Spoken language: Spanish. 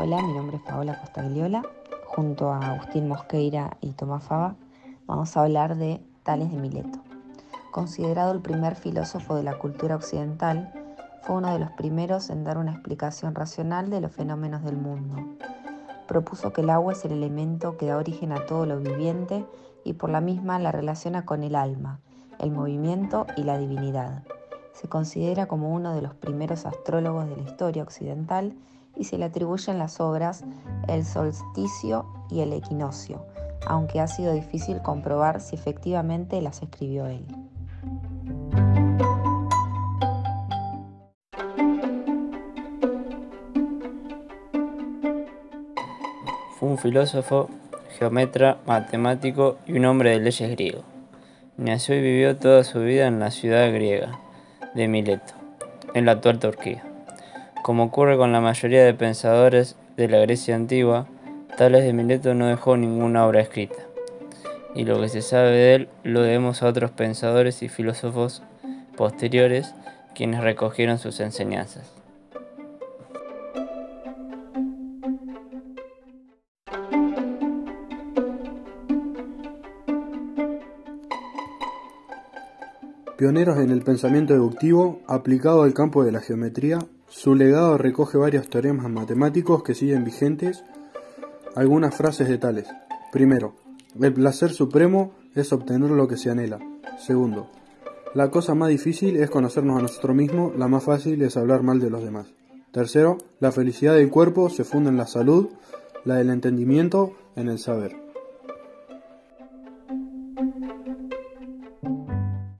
Hola, mi nombre es Paola Costagliola. Junto a Agustín Mosqueira y Tomás Fava vamos a hablar de Tales de Mileto. Considerado el primer filósofo de la cultura occidental, fue uno de los primeros en dar una explicación racional de los fenómenos del mundo. Propuso que el agua es el elemento que da origen a todo lo viviente y por la misma la relaciona con el alma, el movimiento y la divinidad. Se considera como uno de los primeros astrólogos de la historia occidental y se le atribuyen las obras El solsticio y El equinoccio, aunque ha sido difícil comprobar si efectivamente las escribió él. Fue un filósofo, geometra, matemático y un hombre de leyes griego. Nació y vivió toda su vida en la ciudad griega de Mileto, en la actual Turquía. Como ocurre con la mayoría de pensadores de la Grecia antigua, Tales de Mileto no dejó ninguna obra escrita, y lo que se sabe de él lo debemos a otros pensadores y filósofos posteriores quienes recogieron sus enseñanzas. Pioneros en el pensamiento deductivo aplicado al campo de la geometría, su legado recoge varios teoremas matemáticos que siguen vigentes. Algunas frases de tales. Primero, el placer supremo es obtener lo que se anhela. Segundo, la cosa más difícil es conocernos a nosotros mismos, la más fácil es hablar mal de los demás. Tercero, la felicidad del cuerpo se funda en la salud, la del entendimiento en el saber.